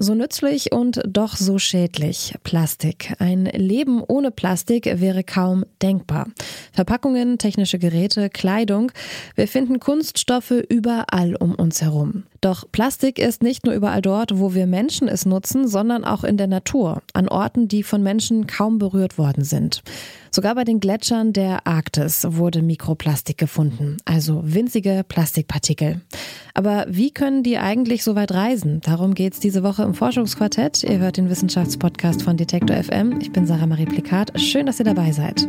So nützlich und doch so schädlich. Plastik. Ein Leben ohne Plastik wäre kaum denkbar. Verpackungen, technische Geräte, Kleidung. Wir finden Kunststoffe überall um uns herum. Doch Plastik ist nicht nur überall dort, wo wir Menschen es nutzen, sondern auch in der Natur, an Orten, die von Menschen kaum berührt worden sind. Sogar bei den Gletschern der Arktis wurde Mikroplastik gefunden, also winzige Plastikpartikel. Aber wie können die eigentlich so weit reisen? Darum geht es diese Woche im Forschungsquartett. Ihr hört den Wissenschaftspodcast von Detektor FM. Ich bin Sarah Marie Plikat. Schön, dass ihr dabei seid.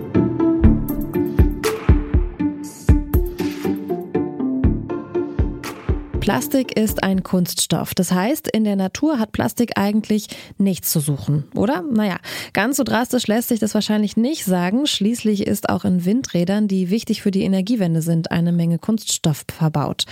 Plastik ist ein Kunststoff. Das heißt, in der Natur hat Plastik eigentlich nichts zu suchen, oder? Naja, ganz so drastisch lässt sich das wahrscheinlich nicht sagen. Schließlich ist auch in Windrädern, die wichtig für die Energiewende sind, eine Menge Kunststoff verbaut.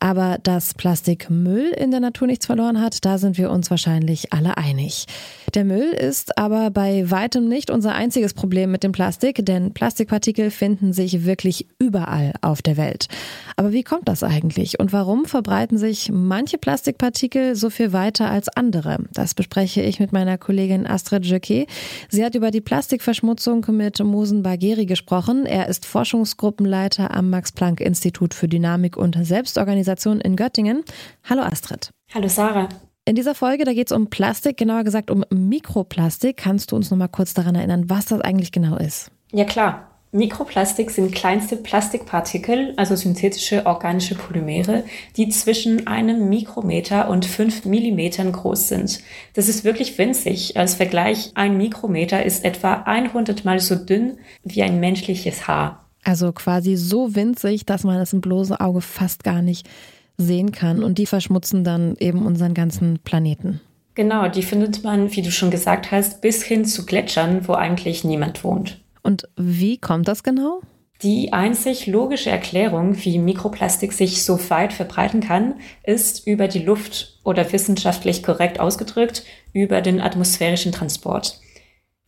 Aber dass Plastikmüll in der Natur nichts verloren hat, da sind wir uns wahrscheinlich alle einig. Der Müll ist aber bei weitem nicht unser einziges Problem mit dem Plastik, denn Plastikpartikel finden sich wirklich überall auf der Welt. Aber wie kommt das eigentlich und warum verbreiten sich manche Plastikpartikel so viel weiter als andere? Das bespreche ich mit meiner Kollegin Astrid Jöcke. Sie hat über die Plastikverschmutzung mit Mosen Bagheri gesprochen. Er ist Forschungsgruppenleiter am Max-Planck-Institut für Dynamik und Selbstorganisation in Göttingen. Hallo Astrid. Hallo Sarah. In dieser Folge, da geht es um Plastik, genauer gesagt um Mikroplastik. Kannst du uns noch mal kurz daran erinnern, was das eigentlich genau ist? Ja klar. Mikroplastik sind kleinste Plastikpartikel, also synthetische organische Polymere, die zwischen einem Mikrometer und fünf Millimetern groß sind. Das ist wirklich winzig. Als Vergleich, ein Mikrometer ist etwa 100 mal so dünn wie ein menschliches Haar. Also quasi so winzig, dass man es im bloßen Auge fast gar nicht sehen kann. Und die verschmutzen dann eben unseren ganzen Planeten. Genau, die findet man, wie du schon gesagt hast, bis hin zu Gletschern, wo eigentlich niemand wohnt. Und wie kommt das genau? Die einzig logische Erklärung, wie Mikroplastik sich so weit verbreiten kann, ist über die Luft oder wissenschaftlich korrekt ausgedrückt über den atmosphärischen Transport.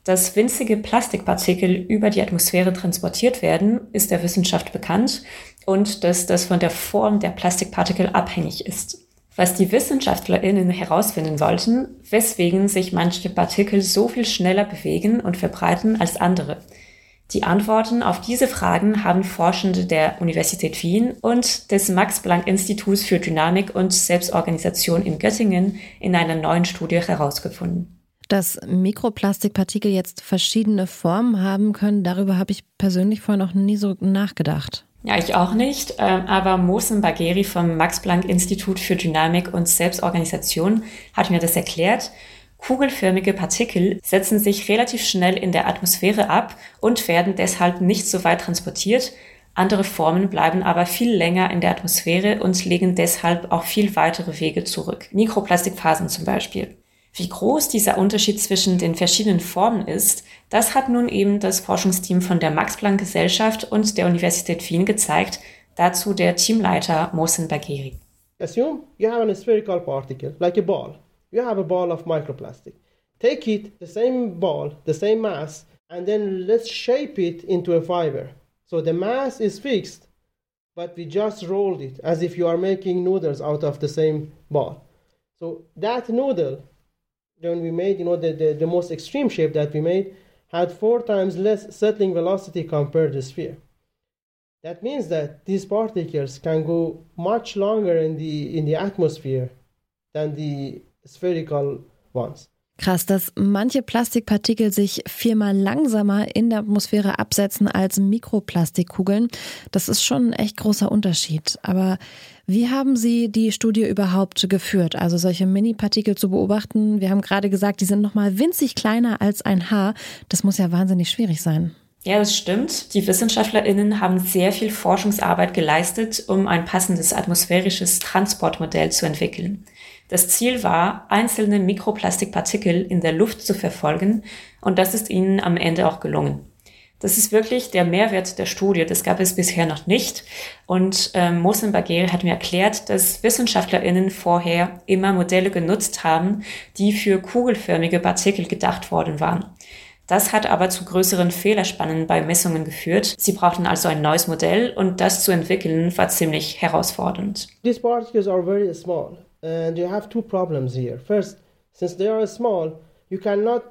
Dass winzige Plastikpartikel über die Atmosphäre transportiert werden, ist der Wissenschaft bekannt und dass das von der Form der Plastikpartikel abhängig ist. Was die WissenschaftlerInnen herausfinden wollten, weswegen sich manche Partikel so viel schneller bewegen und verbreiten als andere. Die Antworten auf diese Fragen haben Forschende der Universität Wien und des Max-Planck-Instituts für Dynamik und Selbstorganisation in Göttingen in einer neuen Studie herausgefunden. Dass Mikroplastikpartikel jetzt verschiedene Formen haben können, darüber habe ich persönlich vorher noch nie so nachgedacht. Ja, ich auch nicht. Äh, aber Mosen Bagheri vom Max-Planck-Institut für Dynamik und Selbstorganisation hat mir das erklärt. Kugelförmige Partikel setzen sich relativ schnell in der Atmosphäre ab und werden deshalb nicht so weit transportiert. Andere Formen bleiben aber viel länger in der Atmosphäre und legen deshalb auch viel weitere Wege zurück. Mikroplastikphasen zum Beispiel. Wie groß dieser Unterschied zwischen den verschiedenen Formen ist, das hat nun eben das Forschungsteam von der Max-Planck-Gesellschaft und der Universität Wien gezeigt. Dazu der Teamleiter Mohsen Bagheri. Assume you have a spherical particle, like a ball. You have a ball of microplastic. Take it, the same ball, the same mass, and then let's shape it into a fiber. So the mass is fixed, but we just rolled it as if you are making noodles out of the same ball. So that noodle when we made, you know, the, the, the most extreme shape that we made had four times less settling velocity compared to the sphere. That means that these particles can go much longer in the, in the atmosphere than the spherical ones. Krass, dass manche Plastikpartikel sich viermal langsamer in der Atmosphäre absetzen als Mikroplastikkugeln, das ist schon ein echt großer Unterschied. Aber wie haben Sie die Studie überhaupt geführt? Also solche Mini-Partikel zu beobachten, wir haben gerade gesagt, die sind noch mal winzig kleiner als ein Haar. Das muss ja wahnsinnig schwierig sein. Ja, das stimmt. Die WissenschaftlerInnen haben sehr viel Forschungsarbeit geleistet, um ein passendes atmosphärisches Transportmodell zu entwickeln. Das Ziel war, einzelne Mikroplastikpartikel in der Luft zu verfolgen und das ist ihnen am Ende auch gelungen. Das ist wirklich der Mehrwert der Studie. Das gab es bisher noch nicht. Und ähm, Mohsen Bagheri hat mir erklärt, dass WissenschaftlerInnen vorher immer Modelle genutzt haben, die für kugelförmige Partikel gedacht worden waren. Das hat aber zu größeren Fehlerspannen bei Messungen geführt. Sie brauchten also ein neues Modell und das zu entwickeln war ziemlich herausfordernd. These particles are very small and you have two problems here. First, since they are small, you cannot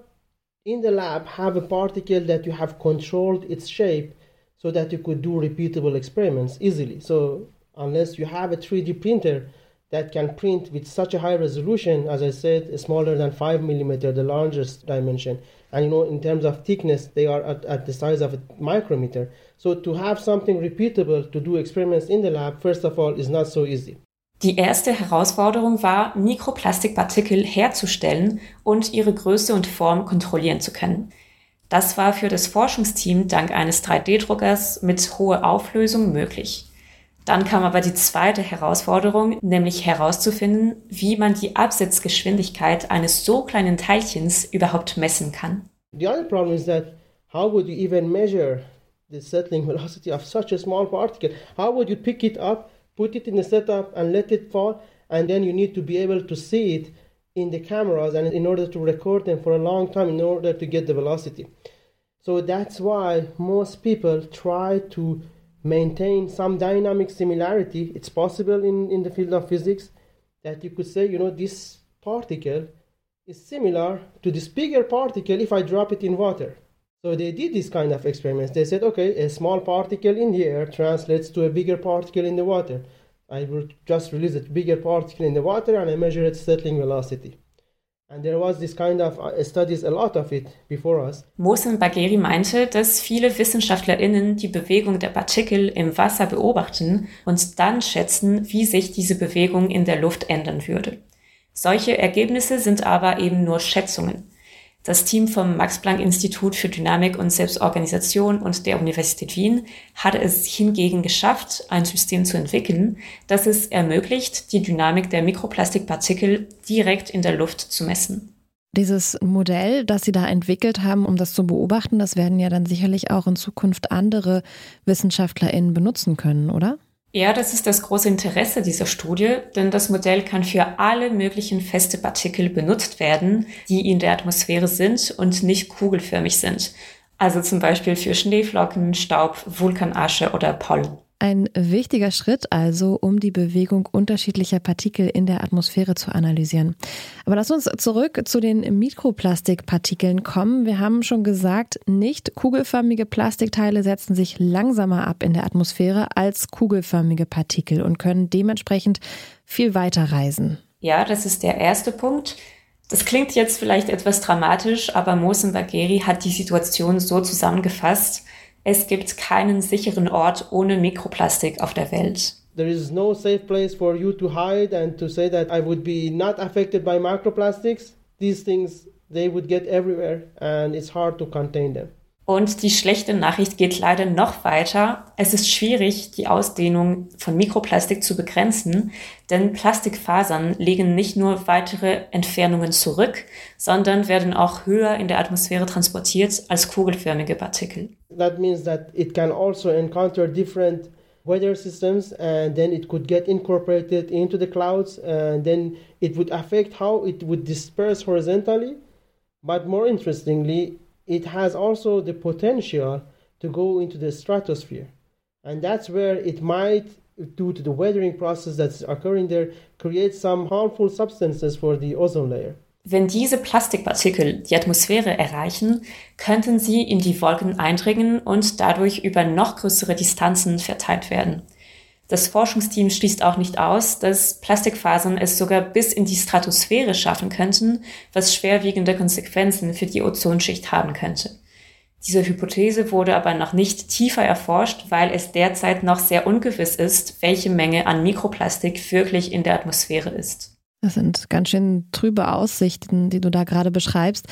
in the lab have a particle that you have controlled its shape so that you could do repeatable experiments easily. So unless you have a 3D printer that can print with such a high resolution, as I said, smaller than 5 millimeter, the largest dimension, and you know in terms of thickness, they are at, at the size of a micrometer. So to have something repeatable to do experiments in the lab, first of all, is not so easy. Die erste Herausforderung war, Mikroplastikpartikel herzustellen und ihre Größe und Form kontrollieren zu können. Das war für das Forschungsteam dank eines 3D-Druckers mit hoher Auflösung möglich. Dann kam aber die zweite Herausforderung, nämlich herauszufinden, wie man die Absetzgeschwindigkeit eines so kleinen Teilchens überhaupt messen kann. The other problem is that how would you even measure the settling velocity of such a small particle? How would you pick it up put it in the setup and let it fall and then you need to be able to see it in the cameras and in order to record them for a long time in order to get the velocity. So that's why most people try to maintain some dynamic similarity. It's possible in, in the field of physics that you could say you know this particle is similar to this bigger particle if i drop it in water so they did this kind of experiments. They said, okay, a small particle in the air translates to a bigger particle in the water. I will just release a bigger particle in the water and I measure its settling velocity. And there was this kind of uh, studies, a lot of it before us. Mohsen Bagheri meinte, dass viele WissenschaftlerInnen die Bewegung der Partikel im Wasser beobachten und dann schätzen, wie sich diese Bewegung in der Luft ändern würde. Solche Ergebnisse sind aber eben nur Schätzungen. Das Team vom Max-Planck-Institut für Dynamik und Selbstorganisation und der Universität Wien hat es hingegen geschafft, ein System zu entwickeln, das es ermöglicht, die Dynamik der Mikroplastikpartikel direkt in der Luft zu messen. Dieses Modell, das Sie da entwickelt haben, um das zu beobachten, das werden ja dann sicherlich auch in Zukunft andere WissenschaftlerInnen benutzen können, oder? Ja, das ist das große Interesse dieser Studie, denn das Modell kann für alle möglichen feste Partikel benutzt werden, die in der Atmosphäre sind und nicht kugelförmig sind. Also zum Beispiel für Schneeflocken, Staub, Vulkanasche oder Pollen. Ein wichtiger Schritt also, um die Bewegung unterschiedlicher Partikel in der Atmosphäre zu analysieren. Aber lass uns zurück zu den Mikroplastikpartikeln kommen. Wir haben schon gesagt, nicht kugelförmige Plastikteile setzen sich langsamer ab in der Atmosphäre als kugelförmige Partikel und können dementsprechend viel weiter reisen. Ja, das ist der erste Punkt. Das klingt jetzt vielleicht etwas dramatisch, aber Mosen Bagheri hat die Situation so zusammengefasst, es gibt keinen sicheren Ort ohne Mikroplastik auf der Welt. There is no safe place for you to hide and to say that I would be not affected by microplastics. These things they would get everywhere and it's hard to contain them. Und die schlechte Nachricht geht leider noch weiter. Es ist schwierig, die Ausdehnung von Mikroplastik zu begrenzen, denn Plastikfasern legen nicht nur weitere Entfernungen zurück, sondern werden auch höher in der Atmosphäre transportiert als kugelförmige Partikel. That means that it can also encounter different weather systems and then it could get incorporated into the clouds and then it would affect how it would disperse horizontally. But more interestingly, it has also the potential to go into the stratosphere. And that's where it might, due to the weathering process that's occurring there, create some harmful substances for the ozone layer. Wenn diese Plastikpartikel die Atmosphäre erreichen, könnten sie in die Wolken eindringen und dadurch über noch größere Distanzen verteilt werden. Das Forschungsteam schließt auch nicht aus, dass Plastikfasern es sogar bis in die Stratosphäre schaffen könnten, was schwerwiegende Konsequenzen für die Ozonschicht haben könnte. Diese Hypothese wurde aber noch nicht tiefer erforscht, weil es derzeit noch sehr ungewiss ist, welche Menge an Mikroplastik wirklich in der Atmosphäre ist. Das sind ganz schön trübe Aussichten, die du da gerade beschreibst.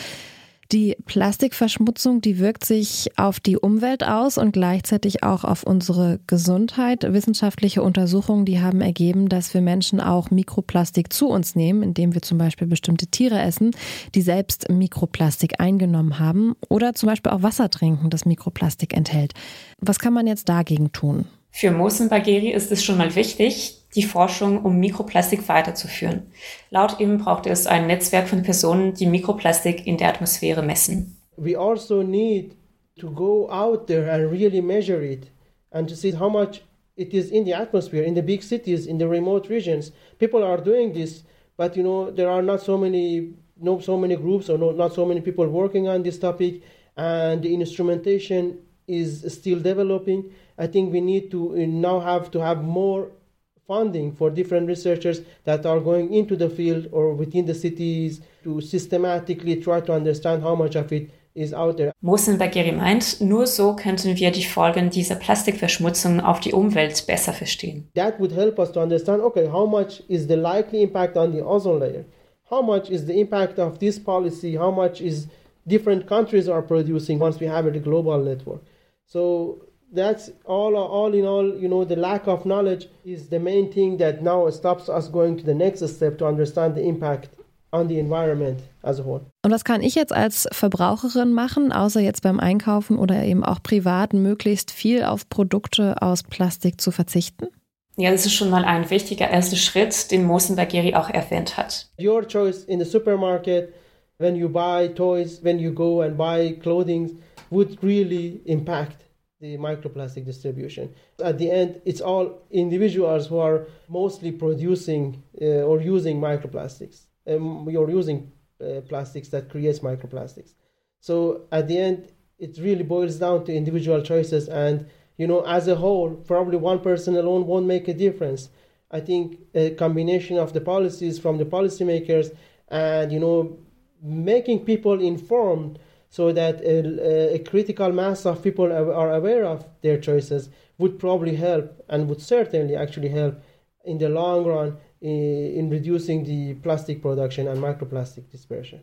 Die Plastikverschmutzung, die wirkt sich auf die Umwelt aus und gleichzeitig auch auf unsere Gesundheit. Wissenschaftliche Untersuchungen, die haben ergeben, dass wir Menschen auch Mikroplastik zu uns nehmen, indem wir zum Beispiel bestimmte Tiere essen, die selbst Mikroplastik eingenommen haben oder zum Beispiel auch Wasser trinken, das Mikroplastik enthält. Was kann man jetzt dagegen tun? Für Mohsen Bagheri ist es schon mal wichtig, die Forschung um Mikroplastik weiterzuführen. Laut ihm braucht es ein Netzwerk von Personen, die Mikroplastik in der Atmosphäre messen. We also need to go out there and really measure it and to see how much it is in the atmosphere in the big cities in the remote regions. People are doing this, but you know there are not so many no so many groups or no, not so many people working on this topic and the instrumentation is still developing. I think we need to now have to have more funding for different researchers that are going into the field or within the cities to systematically try to understand how much of it is out there. Mosenbergeri meint, nur so könnten wir die Folgen dieser Plastikverschmutzung auf die Umwelt besser verstehen. That would help us to understand, okay, how much is the likely impact on the ozone layer? How much is the impact of this policy? How much is different countries are producing once we have a global network? So that's all all in all you know the lack of knowledge is the main thing that now stops us going to the next step to understand the impact on the environment as a whole. Und was kann ich jetzt als Verbraucherin machen, außer jetzt beim Einkaufen oder eben auch privat möglichst viel auf Produkte aus Plastik zu verzichten? Ja, das ist schon mal ein wichtiger erster Schritt, den Mosenbergeri auch erwähnt hat. Your choice in the supermarket when you buy toys, when you go and buy clothing would really impact the microplastic distribution. At the end, it's all individuals who are mostly producing uh, or using microplastics um, or using uh, plastics that creates microplastics. So at the end, it really boils down to individual choices. And, you know, as a whole, probably one person alone won't make a difference. I think a combination of the policies from the policymakers and, you know, making people informed so that a, a, critical mass of people are aware of their choices would probably help and would certainly actually help in the long run in, in reducing the plastic production and microplastic dispersion.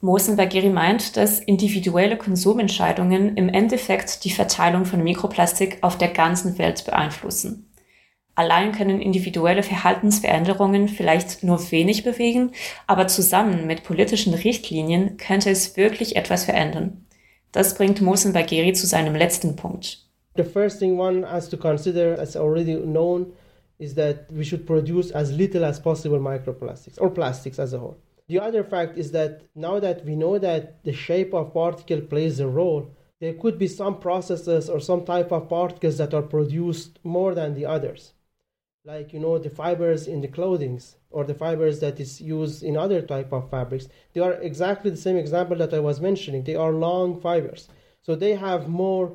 Mosenbergeri meint, dass individuelle Konsumentscheidungen im Endeffekt die Verteilung von Mikroplastik auf der ganzen Welt beeinflussen. Allein können individuelle Verhaltensveränderungen vielleicht nur wenig bewegen, aber zusammen mit politischen Richtlinien könnte es wirklich etwas verändern. Das bringt Mohsen Bagheri zu seinem letzten Punkt. The first thing one has to consider, as already known, is that we should produce as little as possible microplastics or plastics as a whole. The other fact is that now that we know that the shape of particle plays a role, there could be some processes or some type of particles that are produced more than the others like you know the fibers in the clothings or the fibers that is used in other type of fabrics they are exactly the same example that i was mentioning. They are long fibers. So they have more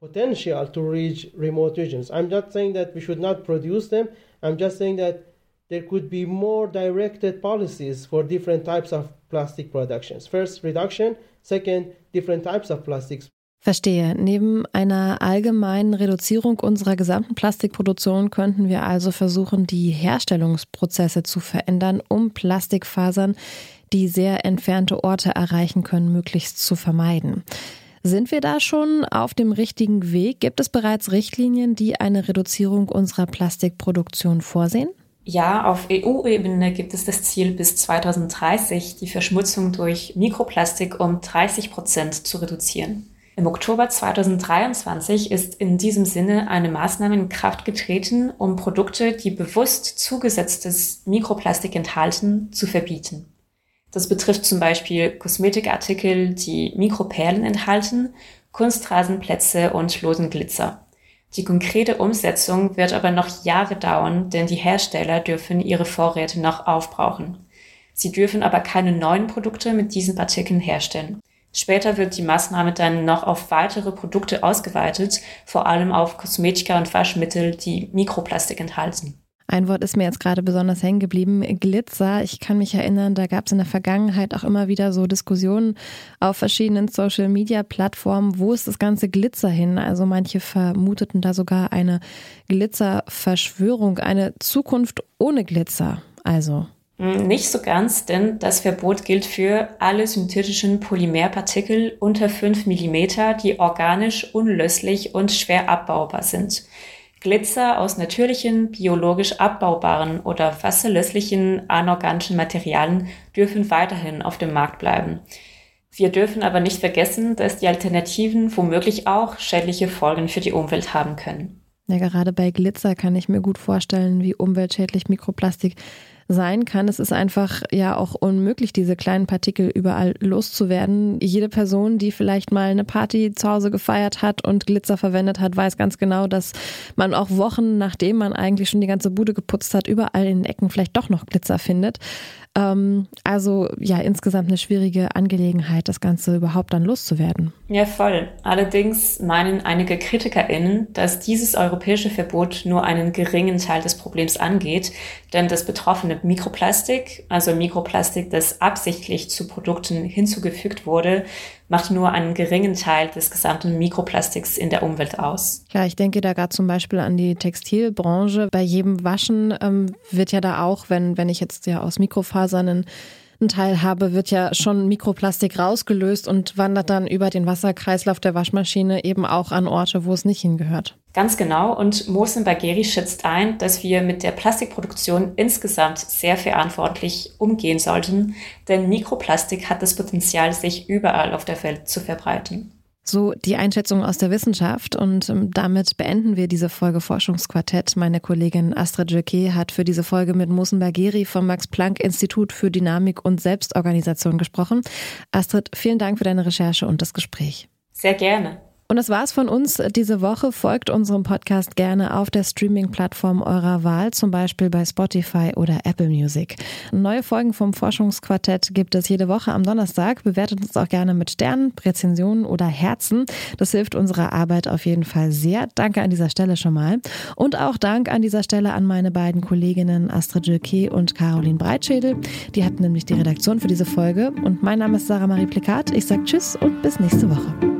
potential to reach remote regions. I'm not saying that we should not produce them. I'm just saying that there could be more directed policies for different types of plastic productions. First reduction. Second different types of plastics Verstehe. Neben einer allgemeinen Reduzierung unserer gesamten Plastikproduktion könnten wir also versuchen, die Herstellungsprozesse zu verändern, um Plastikfasern, die sehr entfernte Orte erreichen können, möglichst zu vermeiden. Sind wir da schon auf dem richtigen Weg? Gibt es bereits Richtlinien, die eine Reduzierung unserer Plastikproduktion vorsehen? Ja, auf EU-Ebene gibt es das Ziel, bis 2030 die Verschmutzung durch Mikroplastik um 30 Prozent zu reduzieren. Im Oktober 2023 ist in diesem Sinne eine Maßnahme in Kraft getreten, um Produkte, die bewusst zugesetztes Mikroplastik enthalten, zu verbieten. Das betrifft zum Beispiel Kosmetikartikel, die Mikroperlen enthalten, Kunstrasenplätze und losen Glitzer. Die konkrete Umsetzung wird aber noch Jahre dauern, denn die Hersteller dürfen ihre Vorräte noch aufbrauchen. Sie dürfen aber keine neuen Produkte mit diesen Partikeln herstellen. Später wird die Maßnahme dann noch auf weitere Produkte ausgeweitet, vor allem auf Kosmetika und Waschmittel, die Mikroplastik enthalten. Ein Wort ist mir jetzt gerade besonders hängen geblieben, Glitzer. Ich kann mich erinnern, da gab es in der Vergangenheit auch immer wieder so Diskussionen auf verschiedenen Social-Media-Plattformen, wo ist das ganze Glitzer hin? Also manche vermuteten da sogar eine Glitzerverschwörung, eine Zukunft ohne Glitzer. Also nicht so ganz, denn das Verbot gilt für alle synthetischen Polymerpartikel unter 5 mm, die organisch unlöslich und schwer abbaubar sind. Glitzer aus natürlichen, biologisch abbaubaren oder wasserlöslichen anorganischen Materialien dürfen weiterhin auf dem Markt bleiben. Wir dürfen aber nicht vergessen, dass die Alternativen womöglich auch schädliche Folgen für die Umwelt haben können. Ja, gerade bei Glitzer kann ich mir gut vorstellen, wie umweltschädlich Mikroplastik sein kann. Es ist einfach ja auch unmöglich, diese kleinen Partikel überall loszuwerden. Jede Person, die vielleicht mal eine Party zu Hause gefeiert hat und Glitzer verwendet hat, weiß ganz genau, dass man auch Wochen, nachdem man eigentlich schon die ganze Bude geputzt hat, überall in den Ecken vielleicht doch noch Glitzer findet. Ähm, also ja, insgesamt eine schwierige Angelegenheit, das Ganze überhaupt dann loszuwerden. Ja, voll. Allerdings meinen einige KritikerInnen, dass dieses europäische Verbot nur einen geringen Teil des Problems angeht, denn das betroffene Mikroplastik, also Mikroplastik, das absichtlich zu Produkten hinzugefügt wurde, macht nur einen geringen Teil des gesamten Mikroplastiks in der Umwelt aus. Ja, ich denke da gerade zum Beispiel an die Textilbranche. Bei jedem Waschen ähm, wird ja da auch, wenn, wenn ich jetzt ja aus Mikrofasern Teil habe, wird ja schon Mikroplastik rausgelöst und wandert dann über den Wasserkreislauf der Waschmaschine eben auch an Orte, wo es nicht hingehört. Ganz genau. Und Mosen Bagheri schätzt ein, dass wir mit der Plastikproduktion insgesamt sehr verantwortlich umgehen sollten, denn Mikroplastik hat das Potenzial, sich überall auf der Welt zu verbreiten. So die Einschätzung aus der Wissenschaft und ähm, damit beenden wir diese Folge Forschungsquartett. Meine Kollegin Astrid Jacquet hat für diese Folge mit Musen Bagheri vom Max-Planck-Institut für Dynamik und Selbstorganisation gesprochen. Astrid, vielen Dank für deine Recherche und das Gespräch. Sehr gerne. Und das war's von uns diese Woche. Folgt unserem Podcast gerne auf der Streaming-Plattform eurer Wahl, zum Beispiel bei Spotify oder Apple Music. Neue Folgen vom Forschungsquartett gibt es jede Woche am Donnerstag. Bewertet uns auch gerne mit Sternen, Rezensionen oder Herzen. Das hilft unserer Arbeit auf jeden Fall sehr. Danke an dieser Stelle schon mal. Und auch Dank an dieser Stelle an meine beiden Kolleginnen Astrid Jilke und Caroline Breitschädel. Die hatten nämlich die Redaktion für diese Folge. Und mein Name ist Sarah Marie Plikat. Ich sage Tschüss und bis nächste Woche.